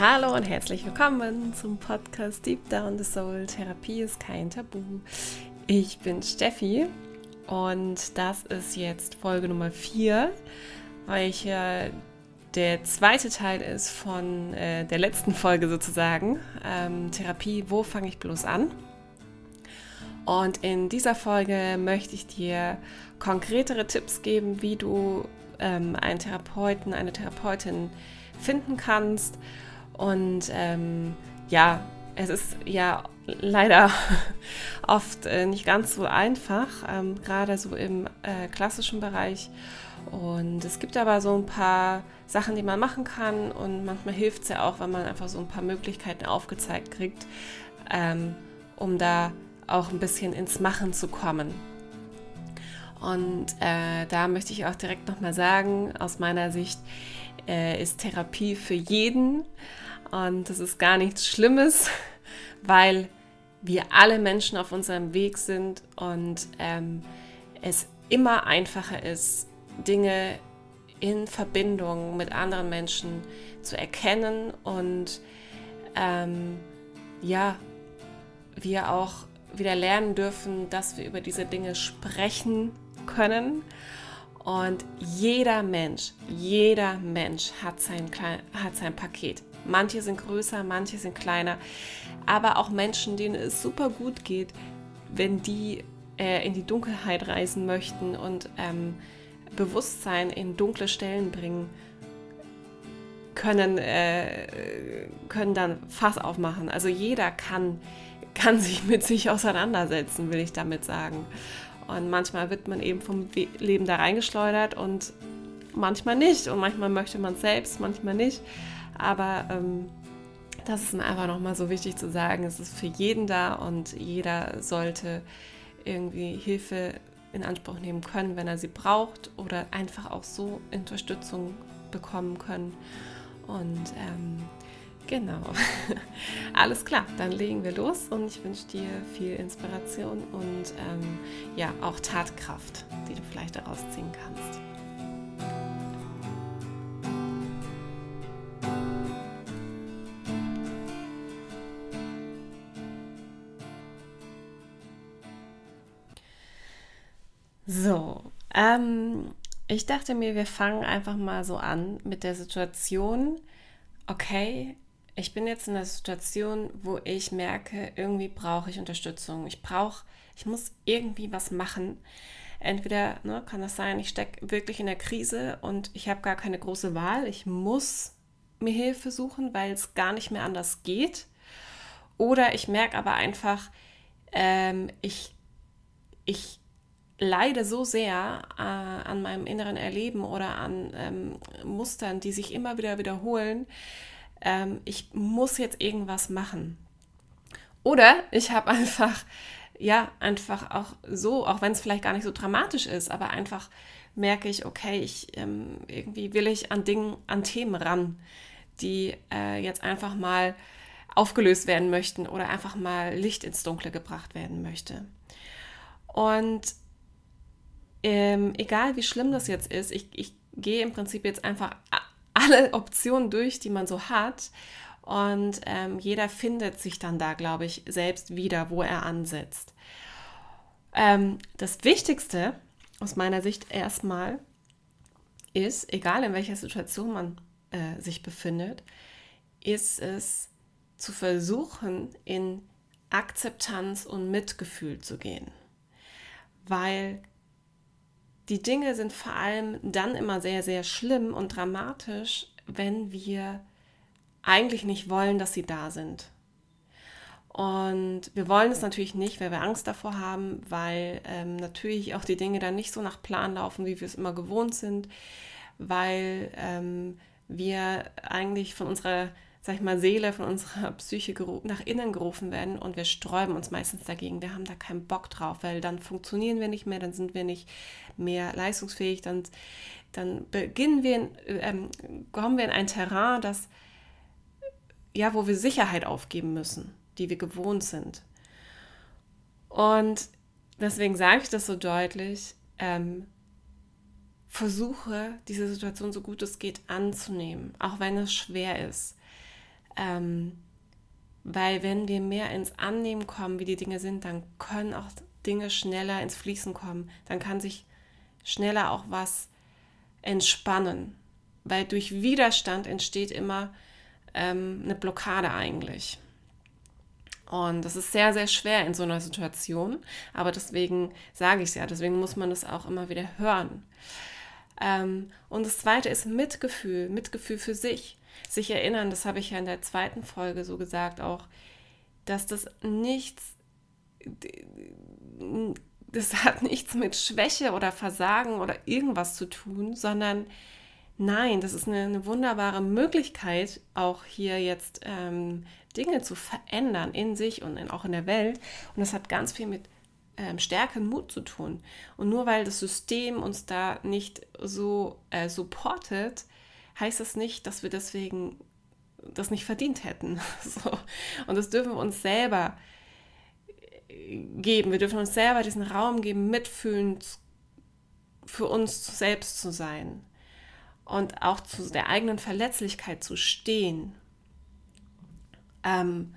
Hallo und herzlich willkommen zum Podcast Deep Down the Soul. Therapie ist kein Tabu. Ich bin Steffi und das ist jetzt Folge Nummer 4, welche der zweite Teil ist von äh, der letzten Folge sozusagen. Ähm, Therapie, wo fange ich bloß an? Und in dieser Folge möchte ich dir konkretere Tipps geben, wie du ähm, einen Therapeuten, eine Therapeutin finden kannst. Und ähm, ja, es ist ja leider oft äh, nicht ganz so einfach, ähm, gerade so im äh, klassischen Bereich. Und es gibt aber so ein paar Sachen, die man machen kann und manchmal hilft es ja auch, wenn man einfach so ein paar Möglichkeiten aufgezeigt kriegt, ähm, um da auch ein bisschen ins Machen zu kommen. Und äh, da möchte ich auch direkt nochmal sagen, aus meiner Sicht äh, ist Therapie für jeden. Und das ist gar nichts Schlimmes, weil wir alle Menschen auf unserem Weg sind und ähm, es immer einfacher ist, Dinge in Verbindung mit anderen Menschen zu erkennen und ähm, ja, wir auch wieder lernen dürfen, dass wir über diese Dinge sprechen können. Und jeder Mensch, jeder Mensch hat sein, hat sein Paket. Manche sind größer, manche sind kleiner. Aber auch Menschen, denen es super gut geht, wenn die äh, in die Dunkelheit reisen möchten und ähm, Bewusstsein in dunkle Stellen bringen, können, äh, können dann Fass aufmachen. Also jeder kann, kann sich mit sich auseinandersetzen, will ich damit sagen. Und manchmal wird man eben vom Leben da reingeschleudert und manchmal nicht. Und manchmal möchte man selbst, manchmal nicht. Aber ähm, das ist mir einfach nochmal so wichtig zu sagen. Es ist für jeden da und jeder sollte irgendwie Hilfe in Anspruch nehmen können, wenn er sie braucht oder einfach auch so Unterstützung bekommen können. Und ähm, genau, alles klar, dann legen wir los und ich wünsche dir viel Inspiration und ähm, ja, auch Tatkraft, die du vielleicht daraus ziehen kannst. So, ähm, ich dachte mir, wir fangen einfach mal so an mit der Situation, okay, ich bin jetzt in der Situation, wo ich merke, irgendwie brauche ich Unterstützung. Ich brauche, ich muss irgendwie was machen. Entweder ne, kann das sein, ich stecke wirklich in der Krise und ich habe gar keine große Wahl. Ich muss mir Hilfe suchen, weil es gar nicht mehr anders geht. Oder ich merke aber einfach, ähm, ich, ich leide so sehr äh, an meinem inneren Erleben oder an ähm, Mustern, die sich immer wieder wiederholen. Ähm, ich muss jetzt irgendwas machen. Oder ich habe einfach, ja, einfach auch so, auch wenn es vielleicht gar nicht so dramatisch ist, aber einfach merke ich, okay, ich ähm, irgendwie will ich an Dingen, an Themen ran, die äh, jetzt einfach mal aufgelöst werden möchten oder einfach mal Licht ins Dunkle gebracht werden möchte. Und ähm, egal wie schlimm das jetzt ist, ich, ich gehe im Prinzip jetzt einfach alle Optionen durch, die man so hat. Und ähm, jeder findet sich dann da, glaube ich, selbst wieder, wo er ansetzt. Ähm, das Wichtigste aus meiner Sicht erstmal ist, egal in welcher Situation man äh, sich befindet, ist es zu versuchen, in Akzeptanz und Mitgefühl zu gehen. Weil die Dinge sind vor allem dann immer sehr, sehr schlimm und dramatisch, wenn wir eigentlich nicht wollen, dass sie da sind. Und wir wollen es natürlich nicht, weil wir Angst davor haben, weil ähm, natürlich auch die Dinge dann nicht so nach Plan laufen, wie wir es immer gewohnt sind, weil ähm, wir eigentlich von unserer sag ich mal, Seele von unserer Psyche nach innen gerufen werden und wir sträuben uns meistens dagegen. Wir haben da keinen Bock drauf, weil dann funktionieren wir nicht mehr, dann sind wir nicht mehr leistungsfähig, dann, dann beginnen wir, in, ähm, kommen wir in ein Terrain, das, ja, wo wir Sicherheit aufgeben müssen, die wir gewohnt sind. Und deswegen sage ich das so deutlich, ähm, versuche diese Situation so gut es geht anzunehmen, auch wenn es schwer ist Ähm, weil wenn wir mehr ins Annehmen kommen, wie die Dinge sind, dann können auch Dinge schneller ins Fließen kommen. Dann kann sich schneller auch was entspannen. Weil durch Widerstand entsteht immer ähm, eine Blockade eigentlich. Und das ist sehr, sehr schwer in so einer Situation. Aber deswegen sage ich es ja, deswegen muss man das auch immer wieder hören. Ähm, und das zweite ist Mitgefühl, Mitgefühl für sich. Sich erinnern, das habe ich ja in der zweiten Folge so gesagt auch, dass das nichts, das hat nichts mit Schwäche oder Versagen oder irgendwas zu tun, sondern nein, das ist eine, eine wunderbare Möglichkeit, auch hier jetzt ähm, Dinge zu verändern in sich und in, auch in der Welt. Und das hat ganz viel mit ähm, Stärke und Mut zu tun. Und nur weil das System uns da nicht so äh, supportet, heißt das nicht, dass wir deswegen das nicht verdient hätten. so. Und das dürfen wir uns selber äh, geben. Wir dürfen uns selber diesen Raum geben, mitfühlend für uns selbst zu sein und auch zu der eigenen Verletzlichkeit zu stehen. Ähm,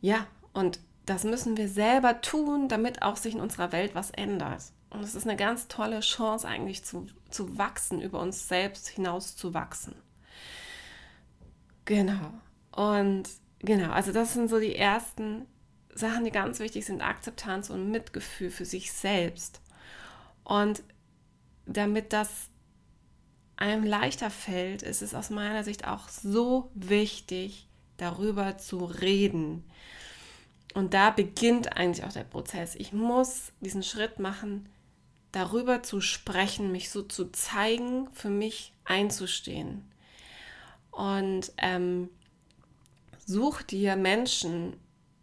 ja, und das müssen wir selber tun, damit auch sich in unserer Welt was ändert. Und es ist eine ganz tolle Chance eigentlich zu, zu wachsen, über uns selbst hinaus zu wachsen. Genau. Und genau, also das sind so die ersten Sachen, die ganz wichtig sind. Akzeptanz und Mitgefühl für sich selbst. Und damit das einem leichter fällt, ist es aus meiner Sicht auch so wichtig, darüber zu reden. Und da beginnt eigentlich auch der Prozess. Ich muss diesen Schritt machen, darüber zu sprechen, mich so zu zeigen, für mich einzustehen. Und ähm, such dir Menschen,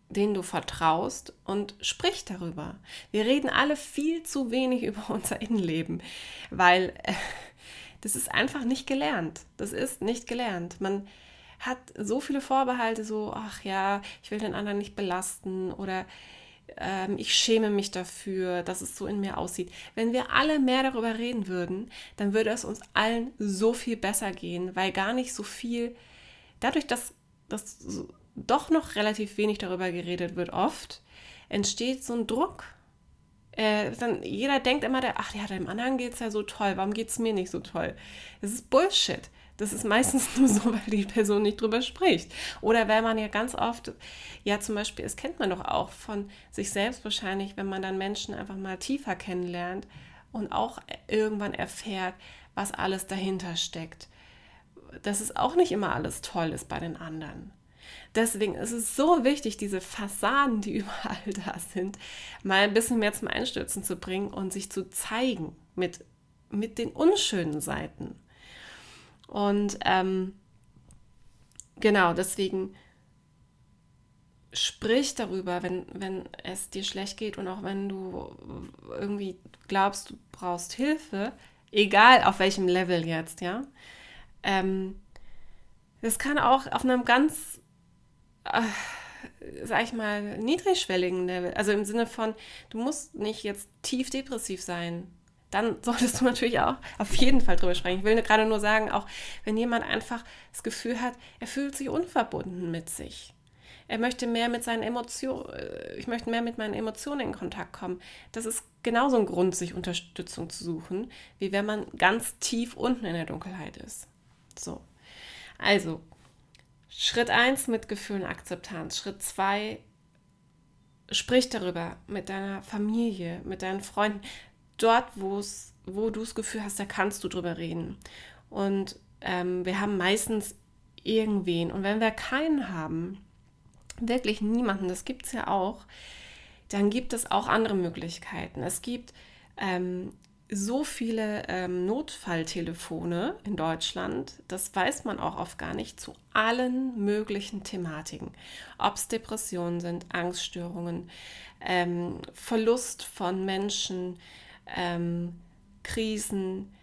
denen du vertraust und sprich darüber. Wir reden alle viel zu wenig über unser Innenleben, weil äh, das ist einfach nicht gelernt. Das ist nicht gelernt. Man hat so viele Vorbehalte, so, ach ja, ich will den anderen nicht belasten oder ähm, ich schäme mich dafür, dass es so in mir aussieht. Wenn wir alle mehr darüber reden würden, dann würde es uns allen so viel besser gehen, weil gar nicht so viel, dadurch, dass, dass doch noch relativ wenig darüber geredet wird, oft, entsteht so ein Druck. Äh, dann, jeder denkt immer, der, ach ja, dem anderen geht es ja so toll, warum geht es mir nicht so toll? Das ist Bullshit. Das ist meistens nur so, weil die Person nicht drüber spricht. Oder weil man ja ganz oft, ja zum Beispiel, es kennt man doch auch von sich selbst wahrscheinlich, wenn man dann Menschen einfach mal tiefer kennenlernt und auch irgendwann erfährt, was alles dahinter steckt. Dass es auch nicht immer alles toll ist bei den anderen. Deswegen ist es so wichtig, diese Fassaden, die überall da sind, mal ein bisschen mehr zum Einstürzen zu bringen und sich zu zeigen mit, mit den unschönen Seiten. Und ähm, genau, deswegen sprich darüber, wenn, wenn es dir schlecht geht und auch wenn du irgendwie glaubst, du brauchst Hilfe, egal auf welchem Level jetzt, ja. Ähm, das kann auch auf einem ganz, äh, sag ich mal, niedrigschwelligen Level, also im Sinne von, du musst nicht jetzt tief depressiv sein, dann solltest du natürlich auch auf jeden Fall drüber sprechen. Ich will gerade nur sagen, auch wenn jemand einfach das Gefühl hat, er fühlt sich unverbunden mit sich. Er möchte mehr mit seinen Emotionen, äh, ich möchte mehr mit meinen Emotionen in Kontakt kommen. Das ist genauso ein Grund, sich Unterstützung zu suchen, wie wenn man ganz tief unten in der Dunkelheit ist. So. Also, Schritt 1 Mitgefühl und Akzeptanz. Schritt 2 sprich darüber mit deiner Familie, mit deinen Freunden dort, wo du das Gefühl hast, da kannst du drüber reden. Und ähm, wir haben meistens irgendwen. Und wenn wir keinen haben, wirklich niemanden, das gibt es ja auch, dann gibt es auch andere Möglichkeiten. Es gibt ähm, so viele ähm, Notfalltelefone in Deutschland, das weiß man auch oft gar nicht, zu allen möglichen Thematiken. Ob es Depressionen sind, Angststörungen, ähm, Verlust von Menschen, ähm, Krisen,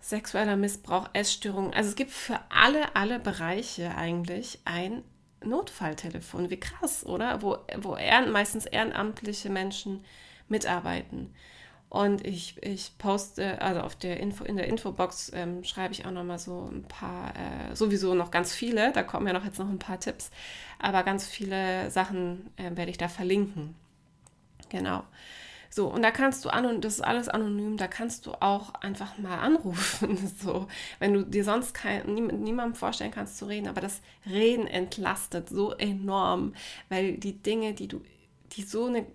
sexueller Missbrauch, Essstörungen. Also es gibt für alle, alle Bereiche eigentlich ein Notfalltelefon. Wie krass, oder? Wo, wo ehren, meistens ehrenamtliche Menschen mitarbeiten. Und ich, ich poste, also auf der Info, in der Infobox ähm, schreibe ich auch nochmal so ein paar, äh, sowieso noch ganz viele, da kommen ja noch jetzt noch ein paar Tipps, aber ganz viele Sachen äh, werde ich da verlinken. Genau. So, und da kannst du an, und das ist alles anonym, da kannst du auch einfach mal anrufen. So, wenn du dir sonst kein, niemandem vorstellen kannst zu reden, aber das Reden entlastet so enorm, weil die Dinge, die du, die so eine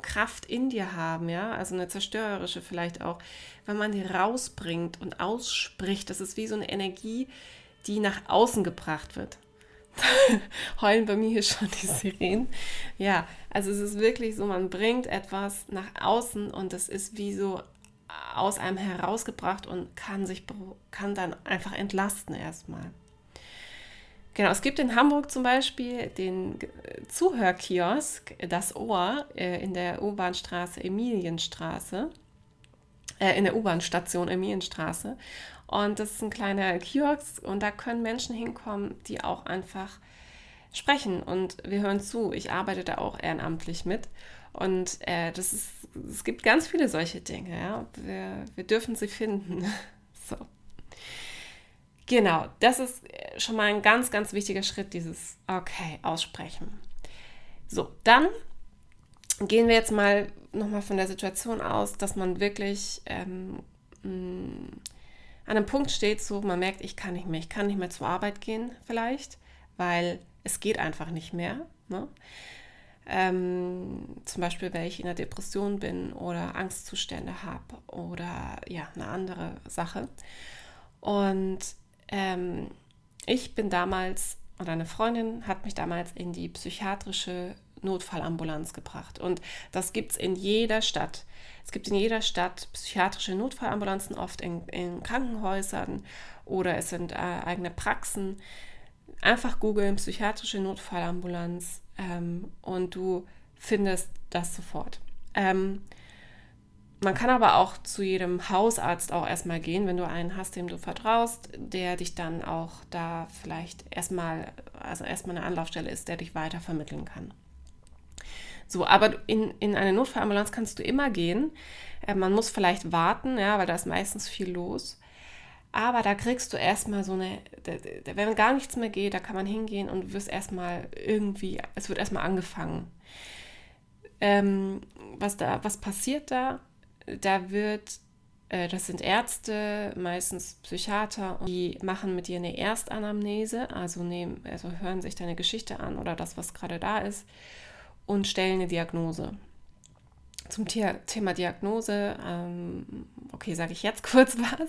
Kraft in dir haben, ja, also eine zerstörerische vielleicht auch, wenn man die rausbringt und ausspricht, das ist wie so eine Energie, die nach außen gebracht wird. heulen bei mir hier schon die Sirenen. Ja, also es ist wirklich so, man bringt etwas nach außen und es ist wie so aus einem herausgebracht und kann sich kann dann einfach entlasten erstmal. Genau, es gibt in Hamburg zum Beispiel den Zuhörkiosk, das Ohr, äh, in der U-Bahn-Straße Emilienstraße, äh, in der U-Bahn-Station Emilienstraße. Und das ist ein kleiner Kiosk und da können Menschen hinkommen, die auch einfach sprechen und wir hören zu. Ich arbeite da auch ehrenamtlich mit und äh, das ist, es gibt ganz viele solche Dinge. Ja? Wir, wir dürfen sie finden. so. Genau, das ist schon mal ein ganz, ganz wichtiger Schritt, dieses Okay, aussprechen. So, dann gehen wir jetzt mal nochmal von der Situation aus, dass man wirklich ähm, an einem Punkt steht, so man merkt, ich kann nicht mehr, ich kann nicht mehr zur Arbeit gehen vielleicht, weil es geht einfach nicht mehr. Ne? Ähm, zum Beispiel, weil ich in einer Depression bin oder Angstzustände habe oder ja, eine andere Sache. Und ähm, ich bin damals, oder eine Freundin hat mich damals in die psychiatrische Notfallambulanz gebracht. Und das gibt es in jeder Stadt. Es gibt in jeder Stadt psychiatrische Notfallambulanzen, oft in, in Krankenhäusern oder es sind äh, eigene Praxen. Einfach googeln, psychiatrische Notfallambulanz ähm, und du findest das sofort. Ähm, man kann aber auch zu jedem Hausarzt auch erstmal gehen, wenn du einen hast, dem du vertraust, der dich dann auch da vielleicht erstmal, also erstmal eine Anlaufstelle ist, der dich weiter vermitteln kann. So, aber in, in eine Notfallambulanz kannst du immer gehen. Äh, man muss vielleicht warten, ja, weil da ist meistens viel los. Aber da kriegst du erstmal so eine, wenn gar nichts mehr geht, da kann man hingehen und du wirst erstmal irgendwie, es wird erstmal angefangen. Ähm, was, da, was passiert da? Da wird, äh, das sind Ärzte, meistens Psychiater, die machen mit dir eine Erstanamnese, also, nehmen, also hören sich deine Geschichte an oder das, was gerade da ist und stellen eine Diagnose. Zum Thema Diagnose, ähm, okay, sage ich jetzt kurz was.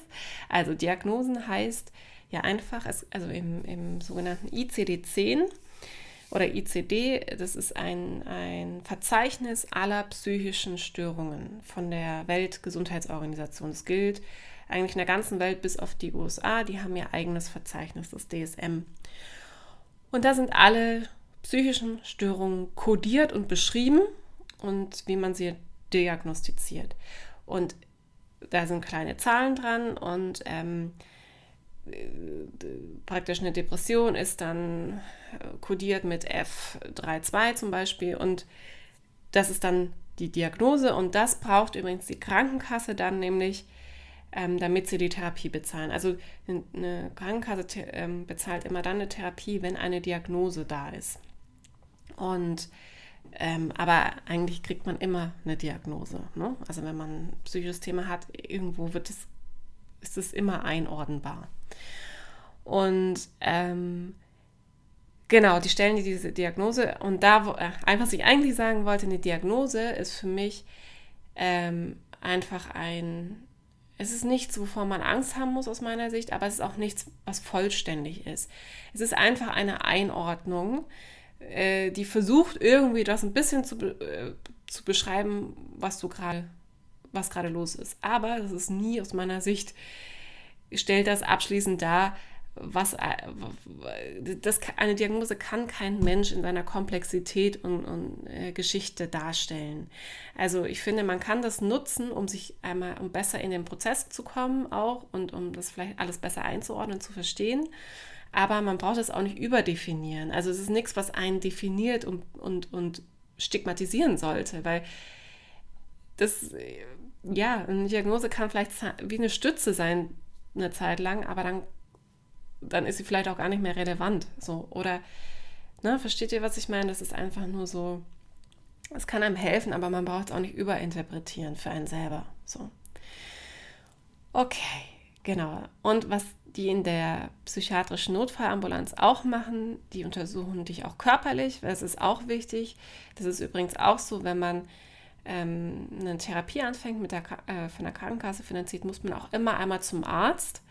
Also Diagnosen heißt ja einfach, also im, im sogenannten ICD-10 oder ICD, das ist ein, ein Verzeichnis aller psychischen Störungen von der Weltgesundheitsorganisation. Das gilt eigentlich in der ganzen Welt bis auf die USA, die haben ihr eigenes Verzeichnis, das DSM. Und da sind alle psychischen Störungen kodiert und beschrieben und wie man sie diagnostiziert. Und da sind kleine Zahlen dran und ähm, praktisch eine Depression ist dann kodiert mit F32 zum Beispiel und das ist dann die Diagnose und das braucht übrigens die Krankenkasse dann nämlich, ähm, damit sie die Therapie bezahlen. Also eine Krankenkasse ähm, bezahlt immer dann eine Therapie, wenn eine Diagnose da ist. Und ähm, aber eigentlich kriegt man immer eine Diagnose. Ne? Also wenn man ein psychisches Thema hat, irgendwo wird es, ist es immer einordnbar. Und ähm, genau, die stellen dir diese Diagnose und da, äh, was ich eigentlich sagen wollte, eine Diagnose ist für mich ähm, einfach ein, es ist nichts, wovor man Angst haben muss aus meiner Sicht, aber es ist auch nichts, was vollständig ist. Es ist einfach eine Einordnung, äh, die versucht irgendwie das ein bisschen zu, äh, zu beschreiben, was du gerade, was gerade los ist. Aber das ist nie aus meiner Sicht, stellt das abschließend dar, was äh, das, eine Diagnose kann kein Mensch in seiner Komplexität und, und äh, Geschichte darstellen. Also ich finde, man kann das nutzen, um sich einmal, um besser in den Prozess zu kommen auch und um das vielleicht alles besser einzuordnen, zu verstehen aber man braucht es auch nicht überdefinieren. Also es ist nichts, was einen definiert und, und, und stigmatisieren sollte, weil das, ja, eine Diagnose kann vielleicht wie eine Stütze sein, eine Zeit lang, aber dann, dann ist sie vielleicht auch gar nicht mehr relevant. So. Oder, ne, versteht ihr, was ich meine? Das ist einfach nur so, es kann einem helfen, aber man braucht es auch nicht überinterpretieren für einen selber. So. Okay, genau. Und was die in der psychiatrischen Notfallambulanz auch machen, die untersuchen dich auch körperlich, das ist auch wichtig. Das ist übrigens auch so, wenn man ähm, eine Therapie anfängt, mit der, äh, von der Krankenkasse finanziert, muss man auch immer einmal zum Arzt,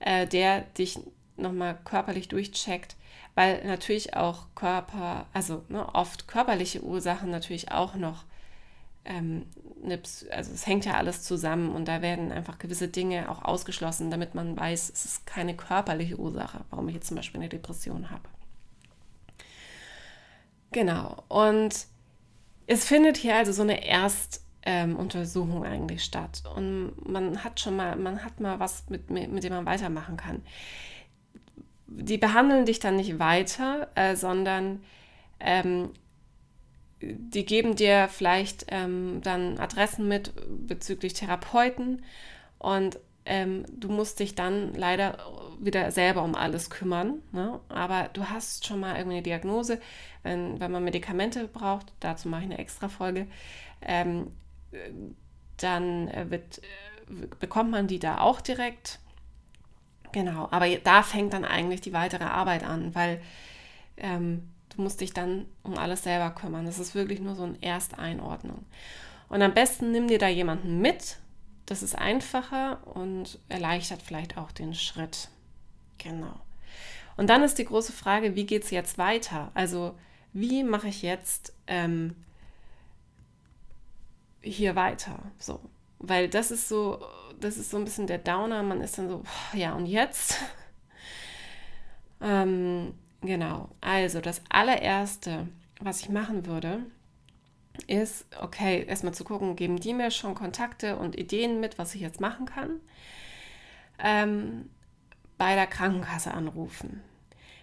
äh, der dich nochmal körperlich durchcheckt, weil natürlich auch Körper, also ne, oft körperliche Ursachen natürlich auch noch, ähm, also es hängt ja alles zusammen und da werden einfach gewisse Dinge auch ausgeschlossen, damit man weiß, es ist keine körperliche Ursache, warum ich jetzt zum Beispiel eine Depression habe. Genau, und es findet hier also so eine Erstuntersuchung ähm, eigentlich statt und man hat schon mal, man hat mal was, mit, mit dem man weitermachen kann. Die behandeln dich dann nicht weiter, äh, sondern ähm, die geben dir vielleicht ähm, dann Adressen mit bezüglich Therapeuten und ähm, du musst dich dann leider wieder selber um alles kümmern. Ne? Aber du hast schon mal irgendwie eine Diagnose, wenn, wenn man Medikamente braucht, dazu mache ich eine extra Folge, ähm, dann wird, äh, bekommt man die da auch direkt. Genau, aber da fängt dann eigentlich die weitere Arbeit an, weil ähm, musst dich dann um alles selber kümmern. Das ist wirklich nur so eine Ersteinordnung. Und am besten nimm dir da jemanden mit, das ist einfacher und erleichtert vielleicht auch den Schritt. Genau. Und dann ist die große Frage, wie geht es jetzt weiter? Also wie mache ich jetzt ähm, hier weiter? So, weil das ist so, das ist so ein bisschen der Downer. Man ist dann so, ja und jetzt? ähm, genau. Also das allererste, was ich machen würde, ist, okay, erstmal zu gucken, geben die mir schon Kontakte und Ideen mit, was ich jetzt machen kann. Ähm, bei der Krankenkasse anrufen.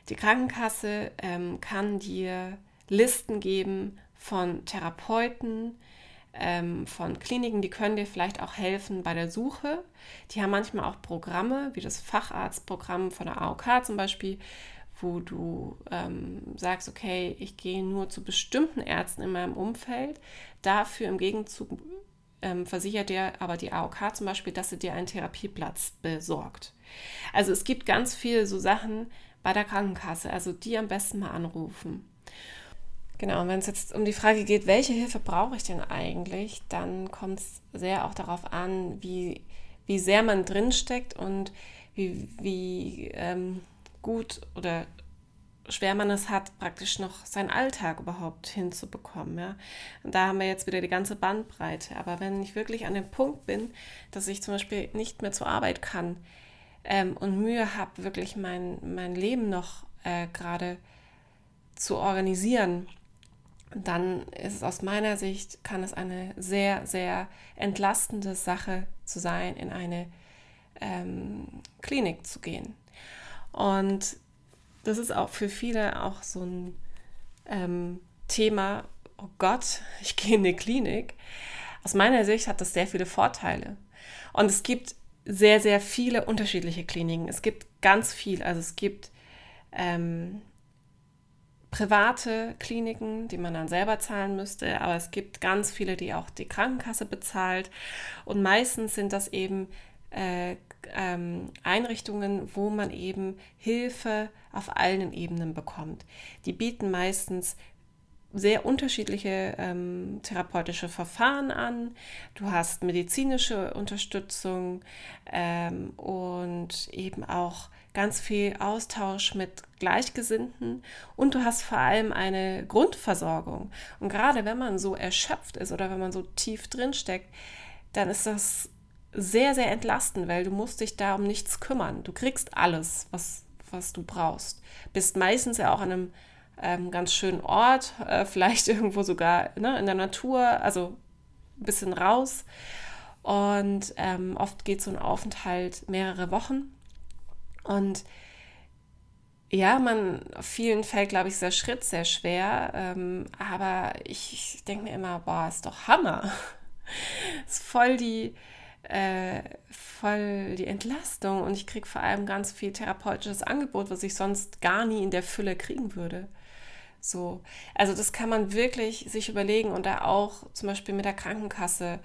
Die Krankenkasse ähm, kann dir Listen geben von Therapeuten, ähm, von Kliniken, die können dir vielleicht auch helfen bei der Suche. Die haben manchmal auch Programme, wie das Facharztprogramm von der AOK zum Beispiel, wo du ähm, sagst, okay, ich gehe nur zu bestimmten Ärzten in meinem Umfeld. Dafür im Gegenzug ähm, versichert dir aber die AOK zum Beispiel, dass sie dir einen Therapieplatz besorgt. Also es gibt ganz viele so Sachen bei der Krankenkasse, also die am besten mal anrufen. Genau, und wenn es jetzt um die Frage geht, welche Hilfe brauche ich denn eigentlich, dann kommt es sehr auch darauf an, wie, wie sehr man drinsteckt und wie, wie ähm, gut oder schwer man es hat, praktisch noch seinen Alltag überhaupt hinzubekommen. Ja? Und da haben wir jetzt wieder die ganze Bandbreite. Aber wenn ich wirklich an dem Punkt bin, dass ich zum Beispiel nicht mehr zur Arbeit kann ähm, und Mühe habe, wirklich mein, mein Leben noch äh, gerade zu organisieren, dann ist es aus meiner Sicht, kann es eine sehr, sehr entlastende Sache zu sein, in eine ähm, Klinik zu gehen. Und das ist auch für viele auch so ein ähm, Thema, oh Gott, ich gehe in eine Klinik. Aus meiner Sicht hat das sehr viele Vorteile. Und es gibt sehr, sehr viele unterschiedliche Kliniken. Es gibt ganz viel. Also es gibt ähm, private Kliniken, die man dann selber zahlen müsste, aber es gibt ganz viele, die auch die Krankenkasse bezahlt. Und meistens sind das eben äh, ähm, Einrichtungen, wo man eben Hilfe auf allen Ebenen bekommt. Die bieten meistens sehr unterschiedliche ähm, therapeutische Verfahren an. Du hast medizinische Unterstützung ähm, und eben auch ganz viel Austausch mit Gleichgesinnten und du hast vor allem eine Grundversorgung. Und gerade wenn man so erschöpft ist oder wenn man so tief drin steckt, dann ist das sehr, sehr entlastend, weil du musst dich da um nichts kümmern. Du kriegst alles, was, was du brauchst. Bist meistens ja auch an einem ähm, ganz schönen Ort, äh, vielleicht irgendwo sogar ne, in der Natur, also ein bisschen raus. Und ähm, oft geht so ein Aufenthalt mehrere Wochen. Und ja, man, vielen fällt, glaube ich, dieser Schritt sehr schwer. Ähm, aber ich, ich denke mir immer, boah, ist doch Hammer. ist voll die, äh, voll die Entlastung und ich kriege vor allem ganz viel therapeutisches Angebot, was ich sonst gar nie in der Fülle kriegen würde. So, also das kann man wirklich sich überlegen und da auch zum Beispiel mit der Krankenkasse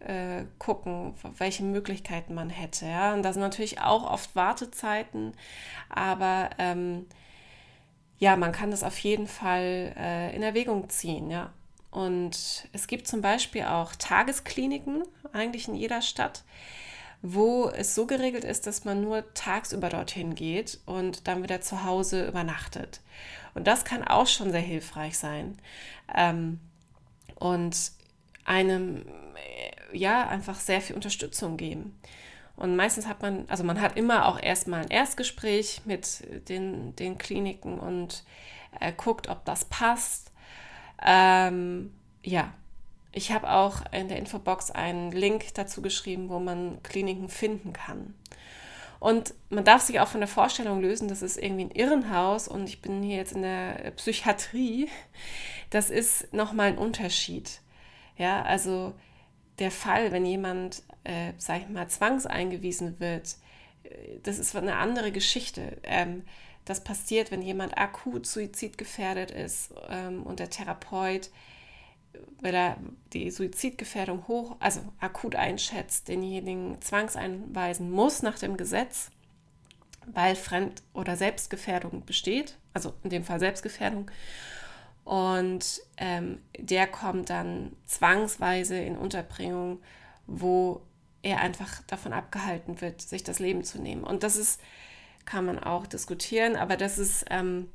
äh, gucken, welche Möglichkeiten man hätte. Ja? Und da sind natürlich auch oft Wartezeiten, aber ähm, ja, man kann das auf jeden Fall äh, in Erwägung ziehen, ja. Und es gibt zum Beispiel auch Tageskliniken, eigentlich in jeder Stadt, wo es so geregelt ist, dass man nur tagsüber dorthin geht und dann wieder zu Hause übernachtet. Und das kann auch schon sehr hilfreich sein. Ähm, und einem ja einfach sehr viel Unterstützung geben. Und meistens hat man, also man hat immer auch erstmal ein Erstgespräch mit den, den Kliniken und äh, guckt, ob das passt. Ähm, ja, ich habe auch in der Infobox einen Link dazu geschrieben, wo man Kliniken finden kann. Und man darf sich auch von der Vorstellung lösen, das ist irgendwie ein Irrenhaus und ich bin hier jetzt in der Psychiatrie. Das ist nochmal ein Unterschied. Ja, also der Fall, wenn jemand, äh, sag ich mal, zwangseingewiesen wird, äh, das ist eine andere Geschichte. Ähm, das passiert, wenn jemand akut suizidgefährdet ist ähm, und der Therapeut, weil er die Suizidgefährdung hoch, also akut einschätzt, denjenigen zwangseinweisen muss nach dem Gesetz, weil Fremd- oder Selbstgefährdung besteht, also in dem Fall Selbstgefährdung. Und ähm, der kommt dann zwangsweise in Unterbringung, wo er einfach davon abgehalten wird, sich das Leben zu nehmen. Und das ist, kann man auch diskutieren, aber das ist ähm,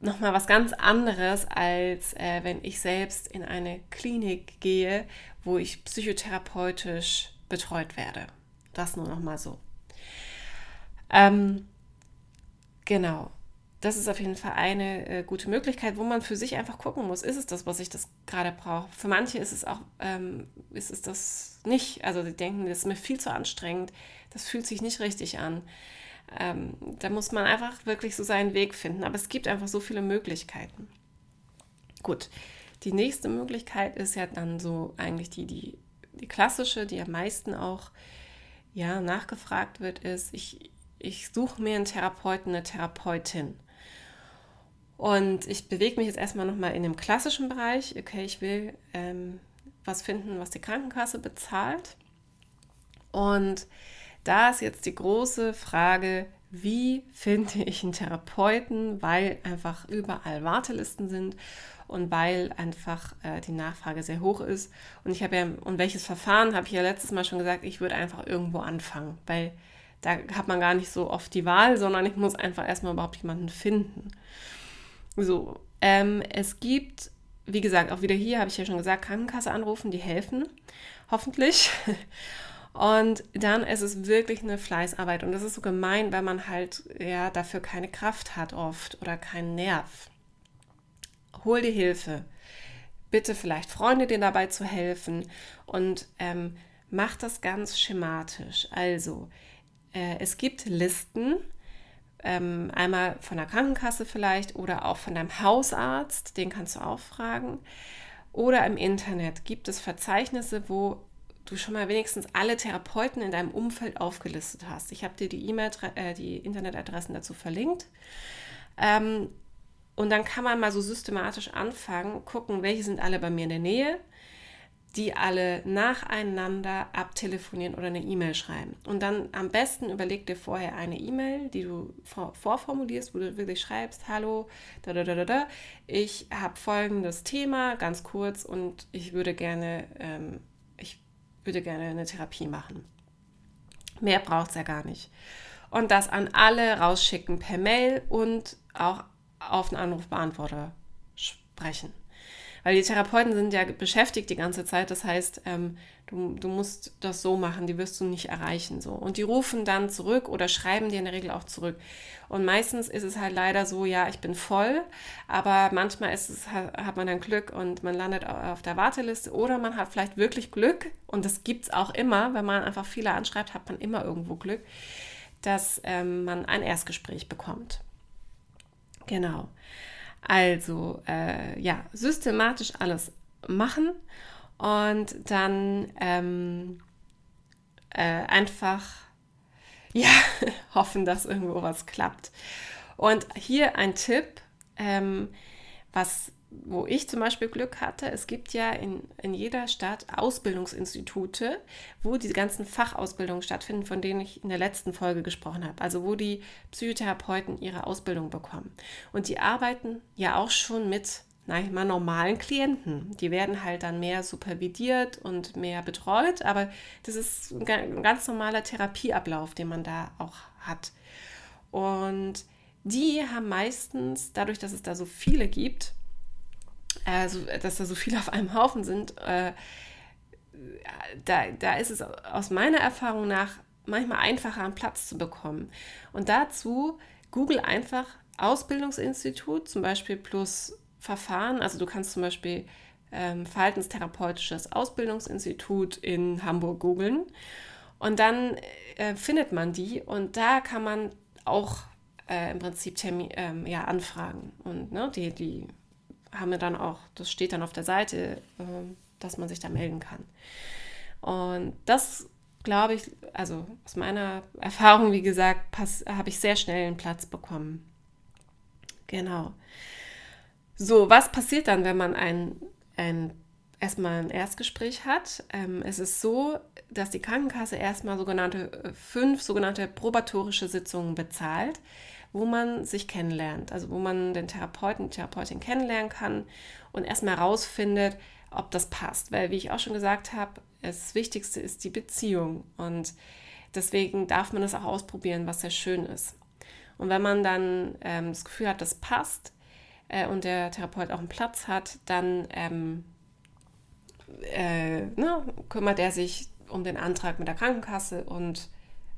nochmal was ganz anderes, als äh, wenn ich selbst in eine Klinik gehe, wo ich psychotherapeutisch betreut werde. Das nur nochmal so. Ähm, genau das ist auf jeden Fall eine äh, gute Möglichkeit, wo man für sich einfach gucken muss, ist es das, was ich das gerade brauche. Für manche ist es auch, ähm, ist es das nicht. Also die denken, das ist mir viel zu anstrengend, das fühlt sich nicht richtig an. Ähm, da muss man einfach wirklich so seinen Weg finden. Aber es gibt einfach so viele Möglichkeiten. Gut, die nächste Möglichkeit ist ja dann so eigentlich die, die, die klassische, die am meisten auch ja, nachgefragt wird, ist, ich, ich suche mir einen Therapeuten, eine Therapeutin. Und ich bewege mich jetzt erstmal nochmal in dem klassischen Bereich. Okay, ich will ähm, was finden, was die Krankenkasse bezahlt. Und da ist jetzt die große Frage, wie finde ich einen Therapeuten, weil einfach überall Wartelisten sind und weil einfach äh, die Nachfrage sehr hoch ist. Und ich habe ja, und welches Verfahren habe ich ja letztes Mal schon gesagt, ich würde einfach irgendwo anfangen, weil da hat man gar nicht so oft die Wahl, sondern ich muss einfach erstmal überhaupt jemanden finden. So, ähm, es gibt, wie gesagt, auch wieder hier habe ich ja schon gesagt, Krankenkasse anrufen, die helfen, hoffentlich. Und dann ist es wirklich eine Fleißarbeit. Und das ist so gemein, weil man halt ja dafür keine Kraft hat oft oder keinen Nerv. Hol dir Hilfe. Bitte vielleicht Freunde dir dabei zu helfen und ähm, mach das ganz schematisch. Also, äh, es gibt Listen, ähm, einmal von der Krankenkasse vielleicht oder auch von deinem Hausarzt, den kannst du auch fragen. Oder im Internet gibt es Verzeichnisse, wo du schon mal wenigstens alle Therapeuten in deinem Umfeld aufgelistet hast. Ich habe dir die E-Mail, äh, die Internetadressen dazu verlinkt. Ähm, und dann kann man mal so systematisch anfangen, gucken, welche sind alle bei mir in der Nähe die alle nacheinander abtelefonieren oder eine E-Mail schreiben. Und dann am besten überleg dir vorher eine E-Mail, die du vorformulierst, wo du wirklich schreibst, hallo, da, da, da, da, da. ich habe folgendes Thema, ganz kurz, und ich würde gerne, ähm, würde gerne eine Therapie machen. Mehr braucht es ja gar nicht. Und das an alle rausschicken per Mail und auch auf einen Anrufbeantworter sprechen. Weil die Therapeuten sind ja beschäftigt die ganze Zeit. Das heißt, ähm, du, du musst das so machen, die wirst du nicht erreichen. So. Und die rufen dann zurück oder schreiben dir in der Regel auch zurück. Und meistens ist es halt leider so, ja, ich bin voll, aber manchmal ist es, hat man dann Glück und man landet auf der Warteliste oder man hat vielleicht wirklich Glück und das gibt es auch immer, wenn man einfach viele anschreibt, hat man immer irgendwo Glück, dass ähm, man ein Erstgespräch bekommt. Genau. Also äh, ja, systematisch alles machen und dann ähm, äh, einfach ja, hoffen, dass irgendwo was klappt. Und hier ein Tipp, ähm, was, wo ich zum Beispiel Glück hatte. Es gibt ja in, in jeder Stadt Ausbildungsinstitute, wo die ganzen Fachausbildungen stattfinden, von denen ich in der letzten Folge gesprochen habe. Also wo die Psychotherapeuten ihre Ausbildung bekommen. Und die arbeiten ja auch schon mit na ich mal, normalen Klienten. Die werden halt dann mehr supervidiert und mehr betreut, aber das ist ein ganz normaler Therapieablauf, den man da auch hat. Und die haben meistens, dadurch, dass es da so viele gibt, also dass da so viele auf einem Haufen sind, äh, da, da ist es aus meiner Erfahrung nach manchmal einfacher, einen Platz zu bekommen. Und dazu google einfach Ausbildungsinstitut, zum Beispiel plus Verfahren. Also du kannst zum Beispiel ähm, Verhaltenstherapeutisches Ausbildungsinstitut in Hamburg googeln und dann äh, findet man die und da kann man auch äh, im Prinzip Termin, ähm, ja, anfragen. Und ne, die, die haben wir dann auch, das steht dann auf der Seite, äh, dass man sich da melden kann. Und das glaube ich, also aus meiner Erfahrung, wie gesagt, habe ich sehr schnell einen Platz bekommen. Genau. So, was passiert dann, wenn man ein, ein erstmal ein Erstgespräch hat? Ähm, es ist so, dass die Krankenkasse erstmal sogenannte äh, fünf sogenannte probatorische Sitzungen bezahlt, wo man sich kennenlernt, also wo man den Therapeuten, Therapeutin kennenlernen kann und erstmal herausfindet, ob das passt. Weil, wie ich auch schon gesagt habe, das Wichtigste ist die Beziehung und deswegen darf man das auch ausprobieren, was sehr schön ist. Und wenn man dann ähm, das Gefühl hat, das passt, äh, und der Therapeut auch einen Platz hat, dann ähm, äh, ne, kümmert er sich um den Antrag mit der Krankenkasse und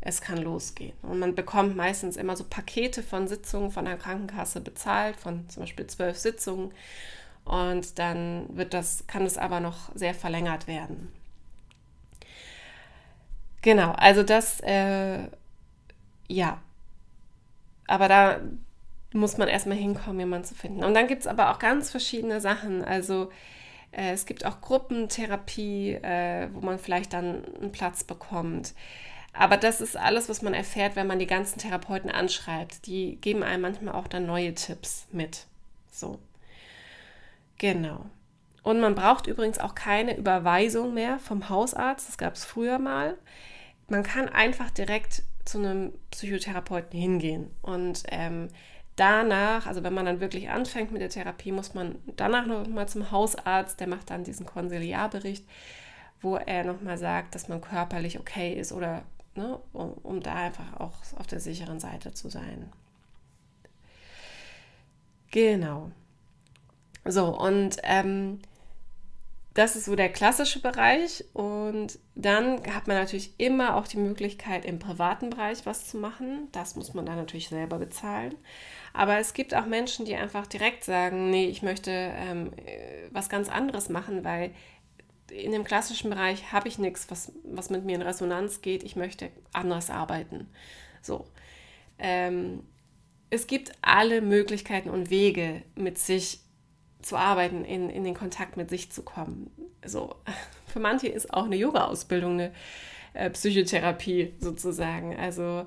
es kann losgehen. Und man bekommt meistens immer so Pakete von Sitzungen von der Krankenkasse bezahlt, von zum Beispiel zwölf Sitzungen. Und dann wird das, kann es aber noch sehr verlängert werden. Genau, also das, äh, ja. Aber da muss man erstmal hinkommen, jemanden zu finden. Und dann gibt es aber auch ganz verschiedene Sachen. Also äh, es gibt auch Gruppentherapie, äh, wo man vielleicht dann einen Platz bekommt. Aber das ist alles, was man erfährt, wenn man die ganzen Therapeuten anschreibt. Die geben einem manchmal auch dann neue Tipps mit. So. Genau. Und man braucht übrigens auch keine Überweisung mehr vom Hausarzt. Das gab es früher mal. Man kann einfach direkt zu einem Psychotherapeuten hingehen. Und ähm, danach, also wenn man dann wirklich anfängt mit der Therapie, muss man danach noch mal zum Hausarzt, der macht dann diesen Konsiliarbericht, wo er nochmal sagt, dass man körperlich okay ist oder ne, um, um da einfach auch auf der sicheren Seite zu sein. Genau. So, und ähm, das ist so der klassische Bereich. Und dann hat man natürlich immer auch die Möglichkeit, im privaten Bereich was zu machen. Das muss man dann natürlich selber bezahlen. Aber es gibt auch Menschen, die einfach direkt sagen, nee, ich möchte ähm, was ganz anderes machen, weil in dem klassischen Bereich habe ich nichts, was, was mit mir in Resonanz geht. Ich möchte anders arbeiten. So. Ähm, es gibt alle Möglichkeiten und Wege, mit sich zu arbeiten, in, in den Kontakt mit sich zu kommen. So. Für manche ist auch eine Yoga-Ausbildung eine äh, Psychotherapie sozusagen. Also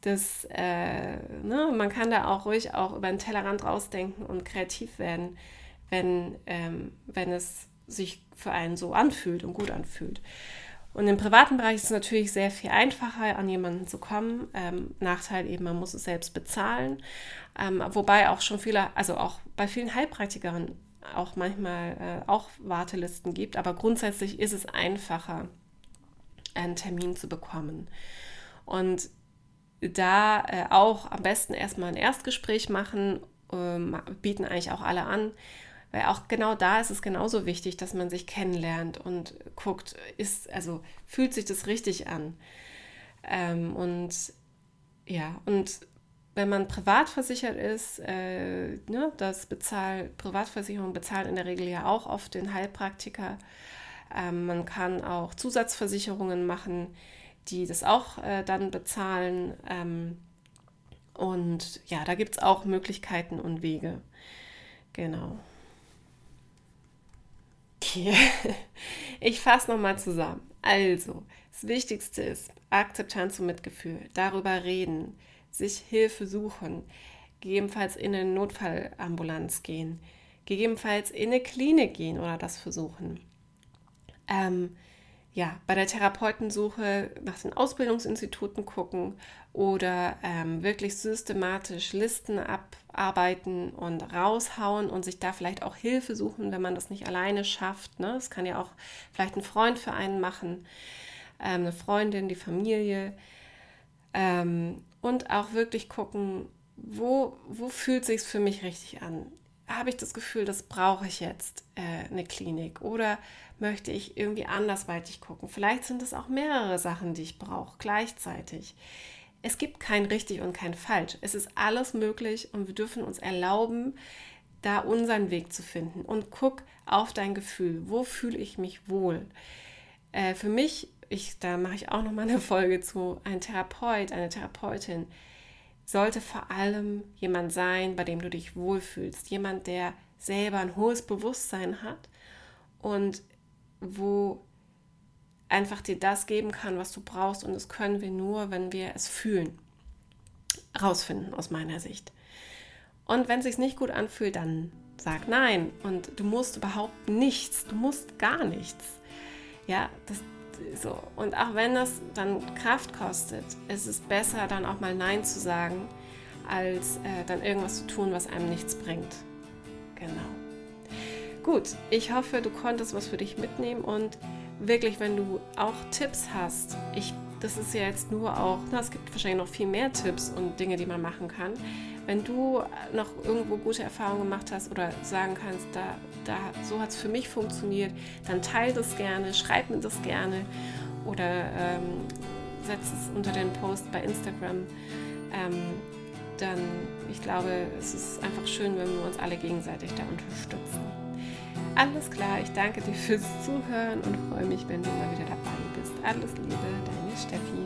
das, äh, ne, man kann da auch ruhig auch über den Tellerrand rausdenken und kreativ werden, wenn, ähm, wenn es sich für einen so anfühlt und gut anfühlt. Und im privaten Bereich ist es natürlich sehr viel einfacher, an jemanden zu kommen. Ähm, Nachteil eben, man muss es selbst bezahlen. Ähm, wobei auch schon viele, also auch bei vielen Heilpraktikern auch manchmal äh, auch Wartelisten gibt. Aber grundsätzlich ist es einfacher, einen Termin zu bekommen. Und da äh, auch am besten erstmal ein Erstgespräch machen, ähm, bieten eigentlich auch alle an. Weil auch genau da ist es genauso wichtig, dass man sich kennenlernt und guckt, ist, also fühlt sich das richtig an. Ähm, und ja, und wenn man privat versichert ist, äh, ne, das bezahlt, Privatversicherung bezahlt in der Regel ja auch oft den Heilpraktiker. Ähm, man kann auch Zusatzversicherungen machen die das auch äh, dann bezahlen. Ähm, und ja, da gibt es auch Möglichkeiten und Wege. Genau. Okay, ich fasse nochmal zusammen. Also, das Wichtigste ist Akzeptanz und Mitgefühl, darüber reden, sich Hilfe suchen, gegebenenfalls in eine Notfallambulanz gehen, gegebenenfalls in eine Klinik gehen oder das versuchen. Ähm, ja, bei der Therapeutensuche nach den Ausbildungsinstituten gucken oder ähm, wirklich systematisch Listen abarbeiten und raushauen und sich da vielleicht auch Hilfe suchen, wenn man das nicht alleine schafft. Ne? Das kann ja auch vielleicht ein Freund für einen machen, ähm, eine Freundin, die Familie. Ähm, und auch wirklich gucken, wo, wo fühlt sich für mich richtig an? Habe ich das Gefühl, das brauche ich jetzt, äh, eine Klinik? Oder möchte ich irgendwie andersweitig gucken? Vielleicht sind es auch mehrere Sachen, die ich brauche gleichzeitig. Es gibt kein richtig und kein falsch. Es ist alles möglich und wir dürfen uns erlauben, da unseren Weg zu finden. Und guck auf dein Gefühl. Wo fühle ich mich wohl? Äh, für mich, ich, da mache ich auch noch mal eine Folge zu, ein Therapeut, eine Therapeutin sollte vor allem jemand sein, bei dem du dich wohlfühlst. Jemand, der selber ein hohes Bewusstsein hat und wo einfach dir das geben kann, was du brauchst. Und das können wir nur, wenn wir es fühlen. Rausfinden, aus meiner Sicht. Und wenn es sich nicht gut anfühlt, dann sag nein. Und du musst überhaupt nichts. Du musst gar nichts. Ja, das, so. Und auch wenn das dann Kraft kostet, ist es besser, dann auch mal Nein zu sagen, als äh, dann irgendwas zu tun, was einem nichts bringt. Genau. Gut, ich hoffe, du konntest was für dich mitnehmen und wirklich, wenn du auch Tipps hast, ich, das ist ja jetzt nur auch, na, es gibt wahrscheinlich noch viel mehr Tipps und Dinge, die man machen kann. Wenn du noch irgendwo gute Erfahrungen gemacht hast oder sagen kannst, da, da, so hat es für mich funktioniert, dann teile das gerne, schreib mir das gerne oder ähm, setz es unter den Post bei Instagram. Ähm, dann, ich glaube, es ist einfach schön, wenn wir uns alle gegenseitig da unterstützen. Alles klar, ich danke dir fürs Zuhören und freue mich, wenn du mal wieder dabei bist. Alles Liebe, deine Steffi.